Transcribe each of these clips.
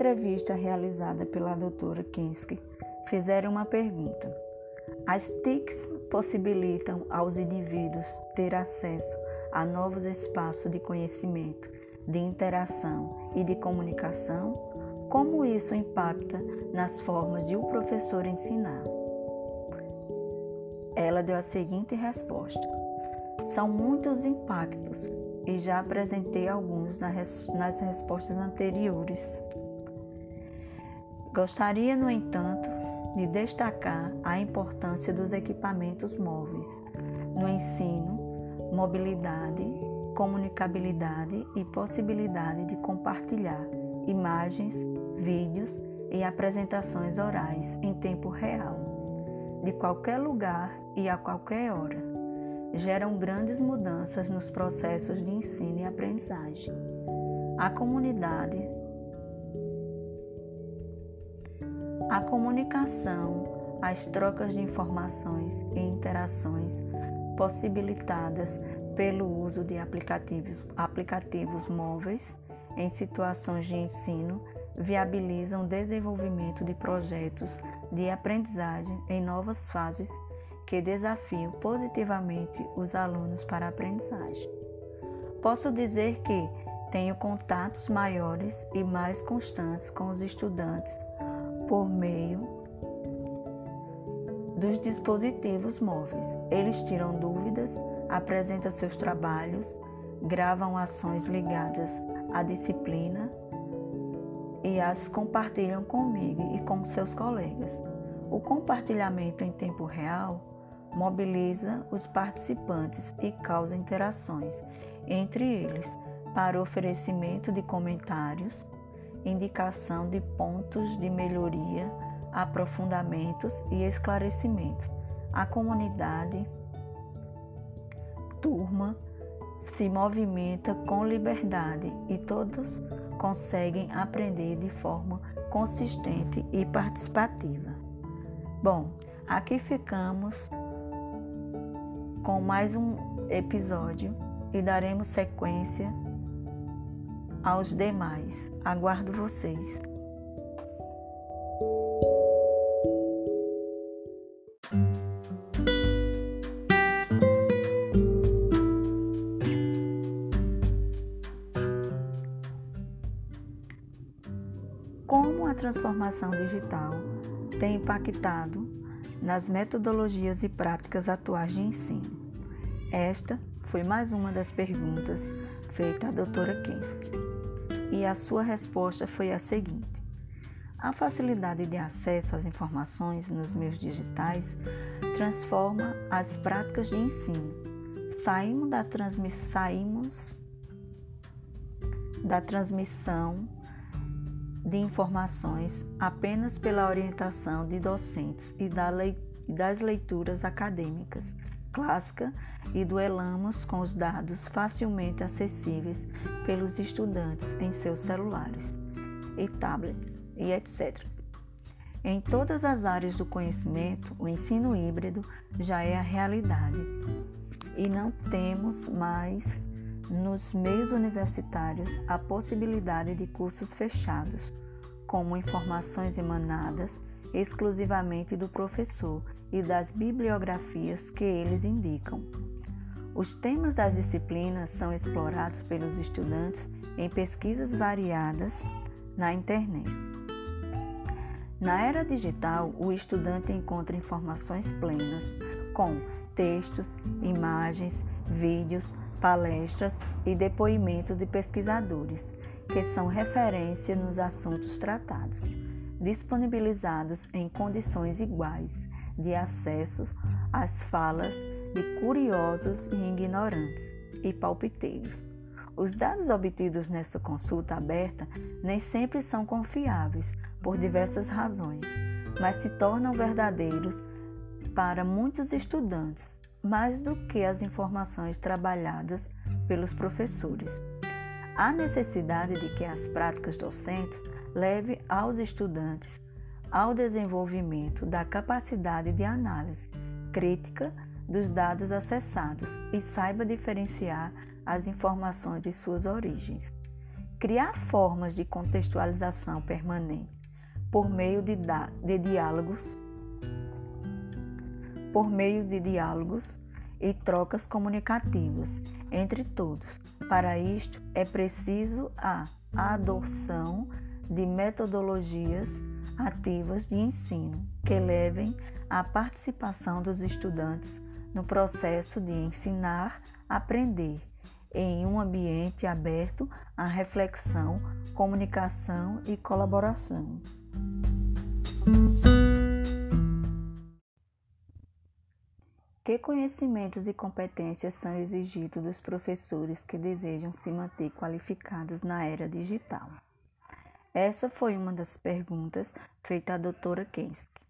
entrevista realizada pela doutora Kinski, fizeram uma pergunta. As TICs possibilitam aos indivíduos ter acesso a novos espaços de conhecimento, de interação e de comunicação? Como isso impacta nas formas de o um professor ensinar? Ela deu a seguinte resposta: São muitos impactos e já apresentei alguns nas respostas anteriores. Gostaria, no entanto, de destacar a importância dos equipamentos móveis no ensino, mobilidade, comunicabilidade e possibilidade de compartilhar imagens, vídeos e apresentações orais em tempo real, de qualquer lugar e a qualquer hora. Geram grandes mudanças nos processos de ensino e aprendizagem. A comunidade A comunicação, as trocas de informações e interações possibilitadas pelo uso de aplicativos, aplicativos móveis em situações de ensino viabilizam o desenvolvimento de projetos de aprendizagem em novas fases que desafiam positivamente os alunos para a aprendizagem. Posso dizer que tenho contatos maiores e mais constantes com os estudantes por meio dos dispositivos móveis. Eles tiram dúvidas, apresentam seus trabalhos, gravam ações ligadas à disciplina e as compartilham comigo e com seus colegas. O compartilhamento em tempo real mobiliza os participantes e causa interações entre eles para oferecimento de comentários indicação de pontos de melhoria, aprofundamentos e esclarecimentos. A comunidade, turma, se movimenta com liberdade e todos conseguem aprender de forma consistente e participativa. Bom, aqui ficamos com mais um episódio e daremos sequência aos demais. Aguardo vocês. Como a transformação digital tem impactado nas metodologias e práticas atuais de ensino? Esta foi mais uma das perguntas feita à doutora Kinski e a sua resposta foi a seguinte: A facilidade de acesso às informações nos meios digitais transforma as práticas de ensino. Saímos da. Saímos da transmissão de informações apenas pela orientação de docentes e das leituras acadêmicas clássica e duelamos com os dados facilmente acessíveis pelos estudantes em seus celulares e tablets e etc. Em todas as áreas do conhecimento, o ensino híbrido já é a realidade e não temos mais nos meios universitários a possibilidade de cursos fechados, como informações emanadas exclusivamente do professor e das bibliografias que eles indicam. Os temas das disciplinas são explorados pelos estudantes em pesquisas variadas na internet. Na era digital, o estudante encontra informações plenas com textos, imagens, vídeos, palestras e depoimentos de pesquisadores, que são referência nos assuntos tratados, disponibilizados em condições iguais de acesso às falas de curiosos e ignorantes e palpiteiros. Os dados obtidos nessa consulta aberta nem sempre são confiáveis por diversas razões, mas se tornam verdadeiros para muitos estudantes, mais do que as informações trabalhadas pelos professores. Há necessidade de que as práticas docentes levem aos estudantes ao desenvolvimento da capacidade de análise crítica dos dados acessados e saiba diferenciar as informações de suas origens. criar formas de contextualização permanente por meio de, de diálogos, por meio de diálogos e trocas comunicativas entre todos. Para isto é preciso a adoção de metodologias ativas de ensino que levem à participação dos estudantes no processo de ensinar, aprender em um ambiente aberto à reflexão, comunicação e colaboração. Que conhecimentos e competências são exigidos dos professores que desejam se manter qualificados na era digital? Essa foi uma das perguntas feita à doutora Kensky,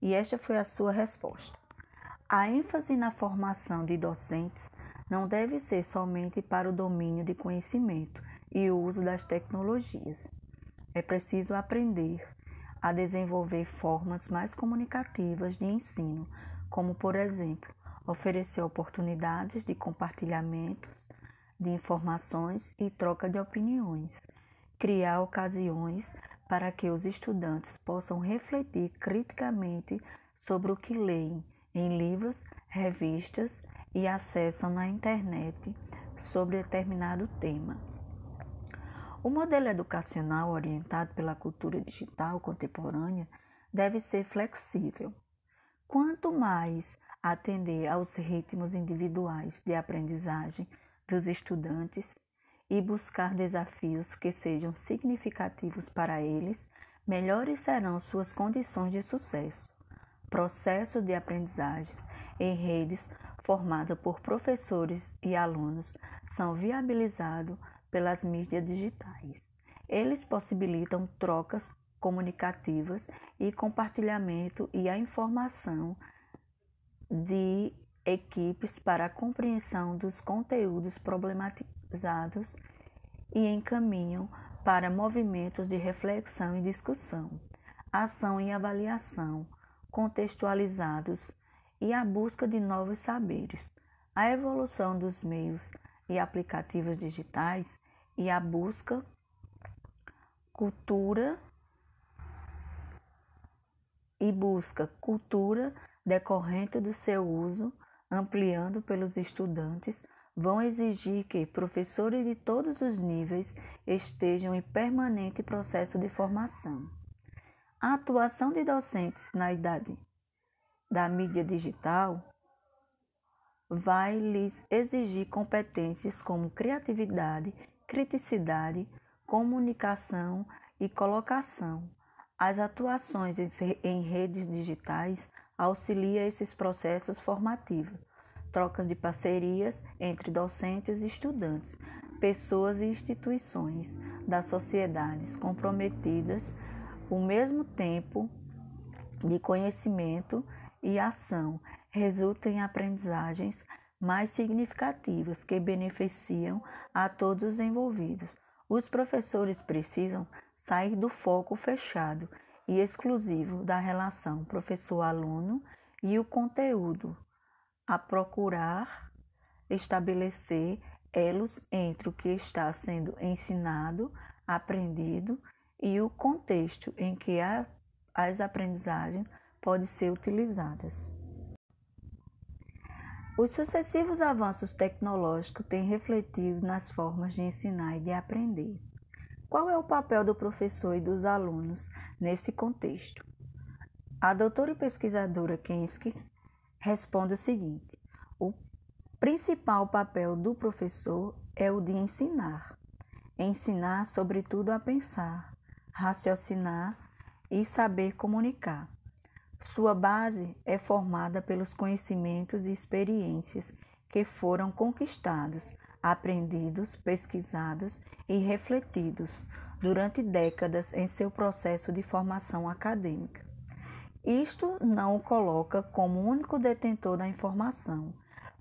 e esta foi a sua resposta. A ênfase na formação de docentes não deve ser somente para o domínio de conhecimento e o uso das tecnologias. É preciso aprender a desenvolver formas mais comunicativas de ensino, como, por exemplo, oferecer oportunidades de compartilhamentos de informações e troca de opiniões, criar ocasiões para que os estudantes possam refletir criticamente sobre o que leem em livros, revistas e acessam na internet sobre determinado tema. O modelo educacional orientado pela cultura digital contemporânea deve ser flexível. Quanto mais atender aos ritmos individuais de aprendizagem dos estudantes e buscar desafios que sejam significativos para eles, melhores serão suas condições de sucesso. Processo de aprendizagem em redes formada por professores e alunos são viabilizados pelas mídias digitais. Eles possibilitam trocas comunicativas e compartilhamento e a informação de equipes para a compreensão dos conteúdos problematizados e encaminham para movimentos de reflexão e discussão, ação e avaliação contextualizados e a busca de novos saberes. A evolução dos meios e aplicativos digitais e a busca cultura e busca cultura decorrente do seu uso, ampliando pelos estudantes, vão exigir que professores de todos os níveis estejam em permanente processo de formação. A atuação de docentes na idade da mídia digital vai lhes exigir competências como criatividade, criticidade, comunicação e colocação. As atuações em redes digitais auxiliam esses processos formativos, trocas de parcerias entre docentes e estudantes, pessoas e instituições das sociedades comprometidas, ao mesmo tempo de conhecimento e ação resulta em aprendizagens mais significativas que beneficiam a todos os envolvidos. Os professores precisam sair do foco fechado e exclusivo da relação professor-aluno e o conteúdo, a procurar estabelecer elos entre o que está sendo ensinado, aprendido e o contexto em que as aprendizagens podem ser utilizadas. Os sucessivos avanços tecnológicos têm refletido nas formas de ensinar e de aprender. Qual é o papel do professor e dos alunos nesse contexto? A doutora e pesquisadora Kensky responde o seguinte: o principal papel do professor é o de ensinar. Ensinar, sobretudo, a pensar, raciocinar e saber comunicar. Sua base é formada pelos conhecimentos e experiências que foram conquistados, aprendidos, pesquisados e refletidos durante décadas em seu processo de formação acadêmica. Isto não o coloca como único detentor da informação,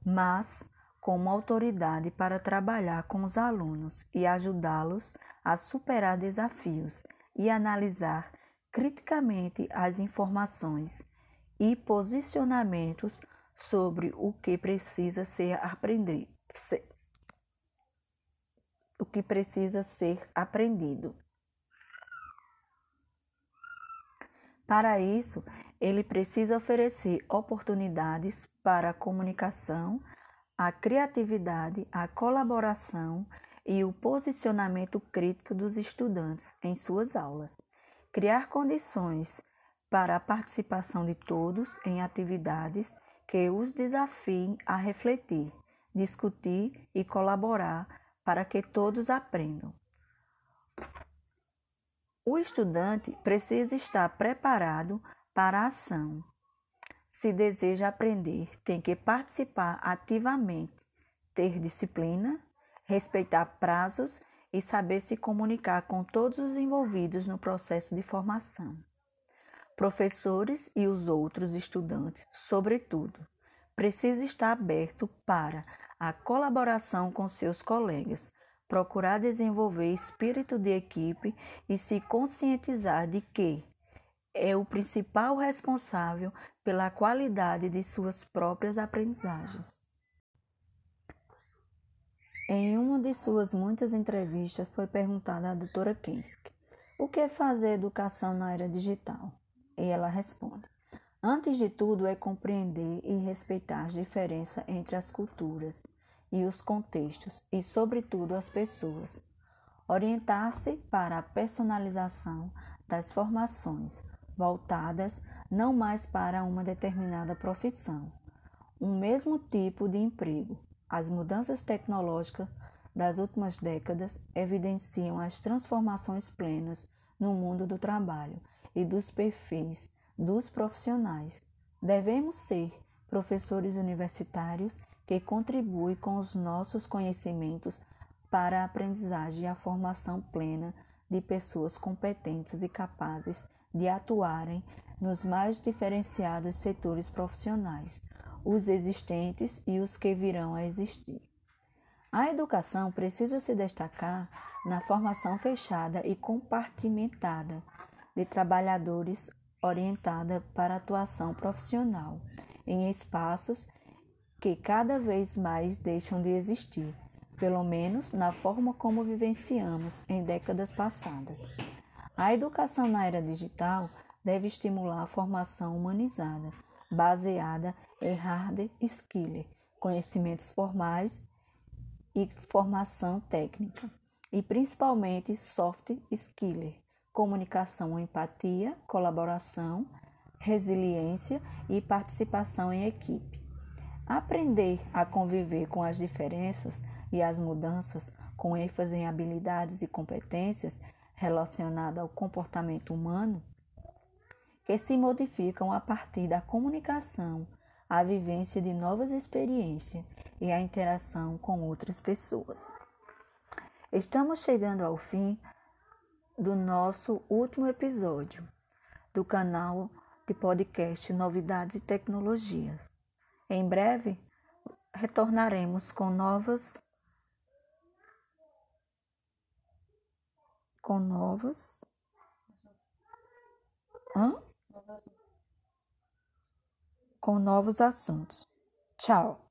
mas como autoridade para trabalhar com os alunos e ajudá-los a superar desafios e analisar criticamente as informações e posicionamentos sobre o que precisa ser aprendido, o que precisa ser aprendido. Para isso, ele precisa oferecer oportunidades para a comunicação, a criatividade, a colaboração e o posicionamento crítico dos estudantes em suas aulas. Criar condições para a participação de todos em atividades que os desafiem a refletir, discutir e colaborar para que todos aprendam. O estudante precisa estar preparado para a ação. Se deseja aprender, tem que participar ativamente, ter disciplina, respeitar prazos e saber se comunicar com todos os envolvidos no processo de formação. Professores e os outros estudantes, sobretudo, precisam estar aberto para a colaboração com seus colegas, procurar desenvolver espírito de equipe e se conscientizar de que é o principal responsável pela qualidade de suas próprias aprendizagens. Em uma de suas muitas entrevistas, foi perguntada à doutora Kinski o que é fazer educação na era digital. E ela responde: Antes de tudo, é compreender e respeitar as diferenças entre as culturas e os contextos e, sobretudo, as pessoas. Orientar-se para a personalização das formações, voltadas não mais para uma determinada profissão, um mesmo tipo de emprego. As mudanças tecnológicas das últimas décadas evidenciam as transformações plenas no mundo do trabalho e dos perfis dos profissionais. Devemos ser professores universitários que contribui com os nossos conhecimentos para a aprendizagem e a formação plena de pessoas competentes e capazes de atuarem nos mais diferenciados setores profissionais, os existentes e os que virão a existir. A educação precisa se destacar na formação fechada e compartimentada de trabalhadores orientada para atuação profissional em espaços que cada vez mais deixam de existir, pelo menos na forma como vivenciamos em décadas passadas. A educação na era digital deve estimular a formação humanizada, baseada em hard skills, conhecimentos formais e formação técnica, e principalmente soft skills, comunicação, empatia, colaboração, resiliência e participação em equipe. Aprender a conviver com as diferenças e as mudanças, com ênfase em habilidades e competências relacionadas ao comportamento humano, que se modificam a partir da comunicação, a vivência de novas experiências e a interação com outras pessoas. Estamos chegando ao fim do nosso último episódio do canal de podcast Novidades e Tecnologias. Em breve retornaremos com novas com novos Hã? com novos assuntos. Tchau.